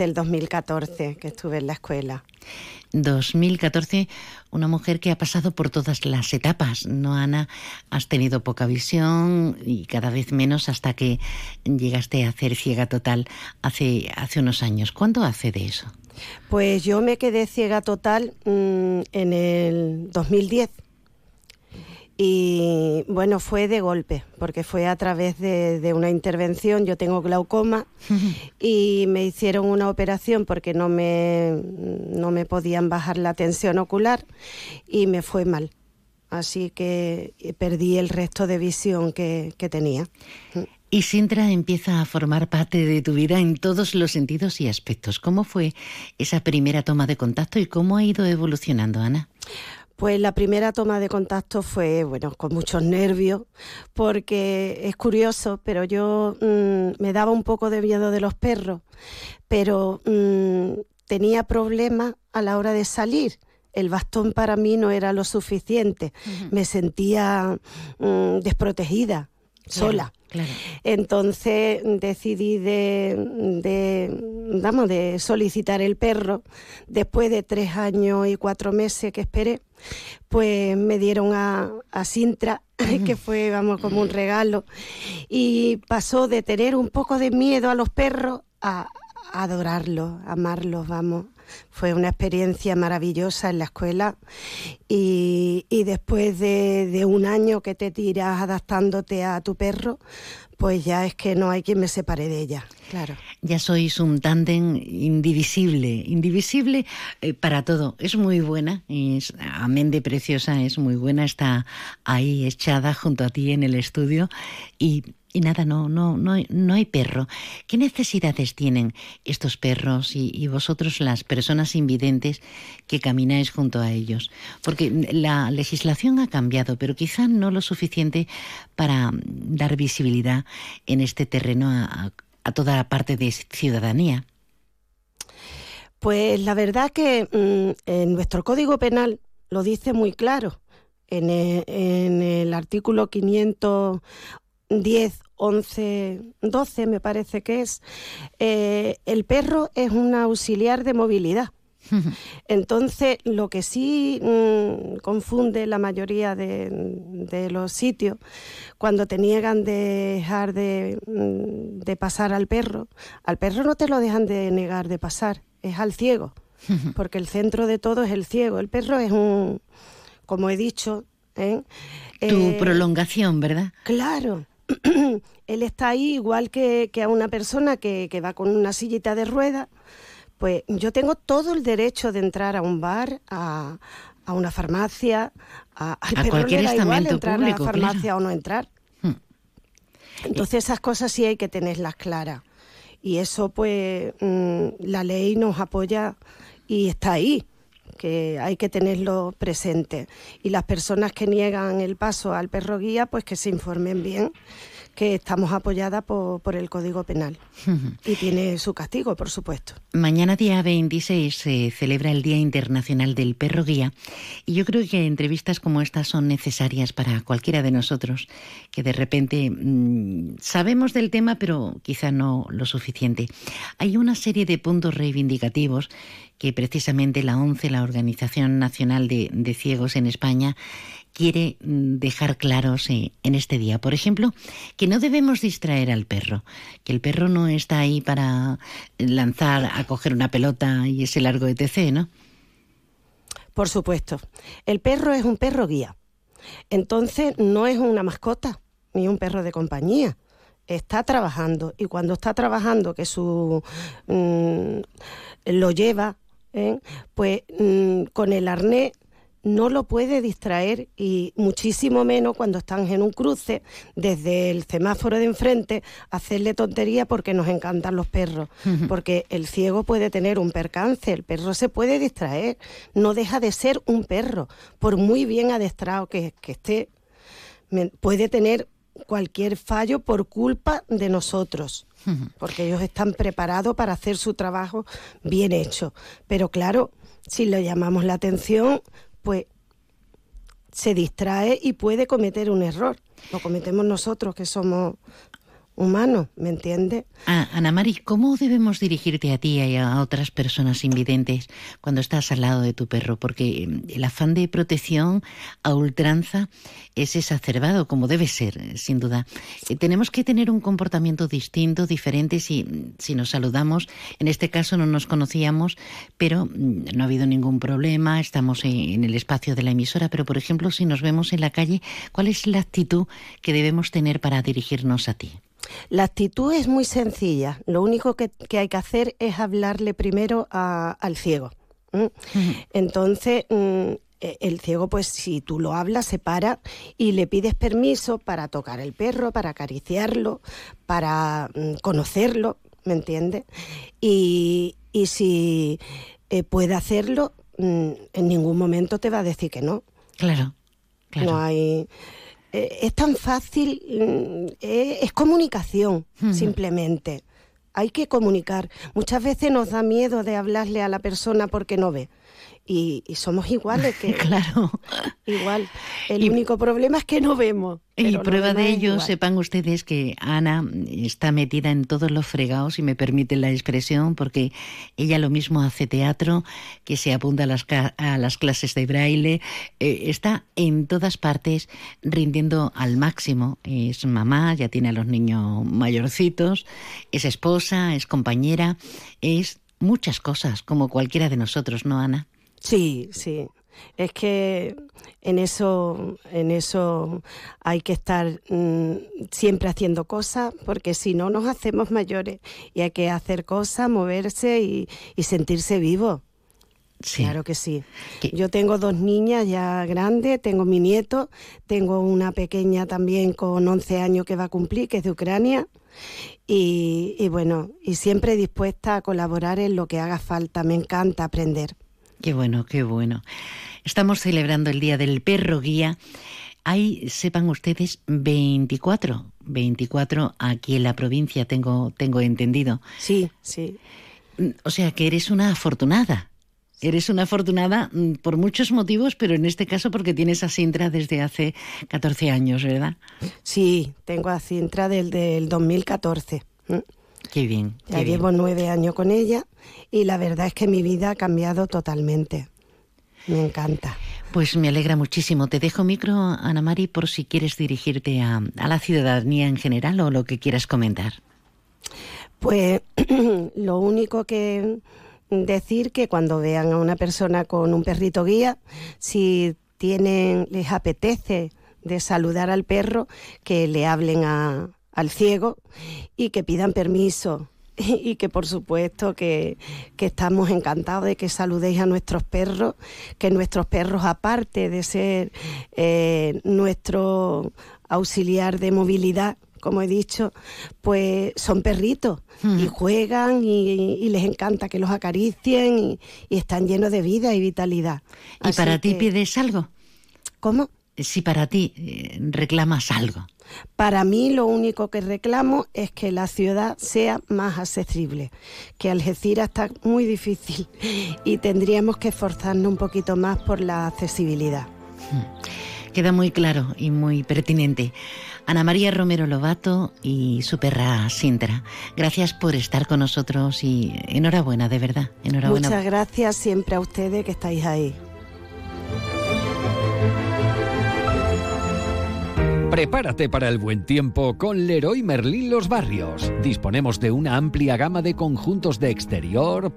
Del 2014 que estuve en la escuela. 2014, una mujer que ha pasado por todas las etapas, ¿no, Ana? Has tenido poca visión y cada vez menos hasta que llegaste a hacer ciega total hace, hace unos años. ¿Cuándo hace de eso? Pues yo me quedé ciega total mm, en el 2010. Y bueno, fue de golpe, porque fue a través de, una intervención. Yo tengo glaucoma y me hicieron una operación porque no me, no me podían bajar la tensión ocular y me fue mal. Así que perdí el resto de visión que, que tenía. Y Sintra empieza a formar parte de tu vida en todos los sentidos y aspectos. ¿Cómo fue esa primera toma de contacto y cómo ha ido evolucionando, Ana? Pues la primera toma de contacto fue, bueno, con muchos nervios, porque es curioso, pero yo mm, me daba un poco de miedo de los perros, pero mm, tenía problemas a la hora de salir. El bastón para mí no era lo suficiente. Me sentía mm, desprotegida, sola. Entonces decidí de, de, de solicitar el perro. Después de tres años y cuatro meses que esperé, pues me dieron a, a Sintra, que fue, vamos, como un regalo. Y pasó de tener un poco de miedo a los perros a, adorarlos, amarlos, vamos. Fue una experiencia maravillosa en la escuela y, después de, un año que te tiras adaptándote a tu perro, pues ya es que no hay quien me separe de ella, claro. Ya sois un tándem indivisible, indivisible eh, para todo. Es muy buena, es, amén de preciosa, es muy buena, está ahí echada junto a ti en el estudio y y nada, no, no, no, no hay perro. ¿Qué necesidades tienen estos perros y, vosotros, las personas invidentes que camináis junto a ellos? Porque la legislación ha cambiado, pero quizá no lo suficiente para dar visibilidad en este terreno a, toda la parte de ciudadanía. Pues la verdad que mm, en nuestro Código Penal lo dice muy claro. En el, en el, artículo 500 10, 11, 12 me parece que es, eh, el perro es un auxiliar de movilidad. Entonces, lo que sí mm, confunde la mayoría de, los sitios, cuando te niegan de dejar mm, de, pasar al perro, al perro no te lo dejan de negar de pasar, es al ciego, porque el centro de todo es el ciego. El perro es un, como he dicho, ¿eh? tu eh, prolongación, ¿verdad? Claro. él está ahí igual que, a una persona que, va con una sillita de rueda, pues yo tengo todo el derecho de entrar a un bar, a, una farmacia, a, cualquier estamento entrar a la farmacia o no entrar. Hmm. Entonces esas cosas sí hay que tenerlas claras. Y eso pues mm, la ley nos apoya y está ahí que hay que tenerlo presente. Y las personas que niegan el paso al perro guía, pues que se informen bien que estamos apoyadas por, el Código Penal y tiene su castigo, por supuesto. Mañana día 26 se celebra el Día Internacional del Perro Guía y yo creo que entrevistas como estas son necesarias para cualquiera de nosotros que de repente mm, sabemos del tema pero quizá no lo suficiente. Hay una serie de puntos reivindicativos que precisamente la ONCE, la Organización Nacional de, Ciegos en España, quiere mm, dejar claros eh, en este día. Por ejemplo, que no debemos distraer al perro, que el perro no está ahí para lanzar a coger una pelota y ese largo etc., ¿no? Por supuesto. El perro es un perro guía. Entonces no es una mascota ni un perro de compañía. Está trabajando y cuando está trabajando, que su mm, lo lleva ¿eh? pues mm, con el arnés no lo puede distraer y muchísimo menos cuando están en un cruce desde el semáforo de enfrente hacerle tontería porque nos encantan los perros. Porque el ciego puede tener un percance el perro se puede distraer. No deja de ser un perro por muy bien adestrado que, que esté. Puede tener cualquier fallo por culpa de nosotros porque ellos están preparados para hacer su trabajo bien hecho. Pero claro, si le llamamos la atención, pues se distrae y puede cometer un error. Lo cometemos nosotros, que somos humano, ¿me entiendes? Ah, Ana Mari, ¿cómo debemos dirigirte a ti y a otras personas invidentes cuando estás al lado de tu perro? Porque mm, el afán de protección a ultranza es exacerbado, como debe ser, sin duda. Eh, tenemos que tener un comportamiento distinto, diferente, si, mm, si nos saludamos. En este caso no nos conocíamos, pero mm, no ha habido ningún problema, estamos en el espacio de la emisora, pero por ejemplo, si nos vemos en la calle, ¿cuál es la actitud que debemos tener para dirigirnos a ti? La actitud es muy sencilla. Lo único que, hay que hacer es hablarle primero al ciego. Entonces, mm, e, el ciego, pues si tú lo hablas, se para y le pides permiso para tocar el perro, para acariciarlo, para mm, conocerlo, ¿me entiendes? Y, si eh, puede hacerlo, mm, en ningún momento te va a decir que no. Claro, claro. No hay eh, es tan fácil, mm, eh, es comunicación, simplemente. Hay que comunicar. Muchas veces nos da miedo de hablarle a la persona porque no ve y, somos iguales que claro. igual. El único problema es que no vemos y prueba de ello sepan ustedes que Ana está metida en todos los fregados y me permiten la expresión porque ella lo mismo hace teatro que se apunta a las, a las clases de braille eh, está en todas partes rindiendo al máximo. Es mamá ya tiene a los niños mayorcitos es esposa es compañera es muchas cosas como cualquiera de nosotros no Ana Sí, sí. Es que en eso, en eso hay que estar mm, siempre haciendo cosas, porque si no nos hacemos mayores y hay que hacer cosas, moverse y, sentirse vivo. Claro que sí. Yo tengo dos niñas ya grandes, tengo mi nieto, tengo una pequeña también con 11 años que va a cumplir, que es de Ucrania. Y, y bueno, y siempre dispuesta a colaborar en lo que haga falta. Me encanta aprender. Qué bueno, qué bueno. Estamos celebrando el Día del Perro Guía. Hay, sepan ustedes, 24, 24 aquí en la provincia, tengo, tengo entendido. Sí, sí. Mm, o sea que eres una afortunada. Eres una afortunada mm, por muchos motivos, pero en este caso porque tienes a Sintra desde hace 14 años, ¿verdad? Sí, tengo a Sintra desde el 2014. Qué bien. ya llevo nueve años con ella y la verdad es que mi vida ha cambiado totalmente. Me encanta. Pues me alegra muchísimo. Te dejo micro, Ana Mari, por si quieres dirigirte a, a la ciudadanía en general o lo que quieras comentar. Pues lo único que decir que cuando vean a una persona con un perrito guía, si tienen, les apetece de saludar al perro, que le hablen a, al ciego y que pidan permiso y que por supuesto que, estamos encantados de que saludéis a nuestros perros, que nuestros perros aparte de ser eh, nuestro auxiliar de movilidad, como he dicho, pues son perritos y hmm. juegan y, les encanta que los acaricien y, están llenos de vida y vitalidad. ¿Y para ti pides algo? ¿Cómo? Si para ti eh, reclamas algo. Para mí lo único que reclamo es que la ciudad sea más accesible, que Algeciras está muy difícil y tendríamos que esforzarnos un poquito más por la accesibilidad. Hmm. Queda muy claro y muy pertinente. Ana María Romero Lobato y su perra Sintra, gracias por estar con nosotros y enhorabuena, de verdad. Enhorabuena. Muchas gracias siempre a ustedes que estáis ahí. Prepárate para el buen tiempo con Leroy Merlin Los Barrios. Disponemos de una amplia gama de conjuntos de exterior,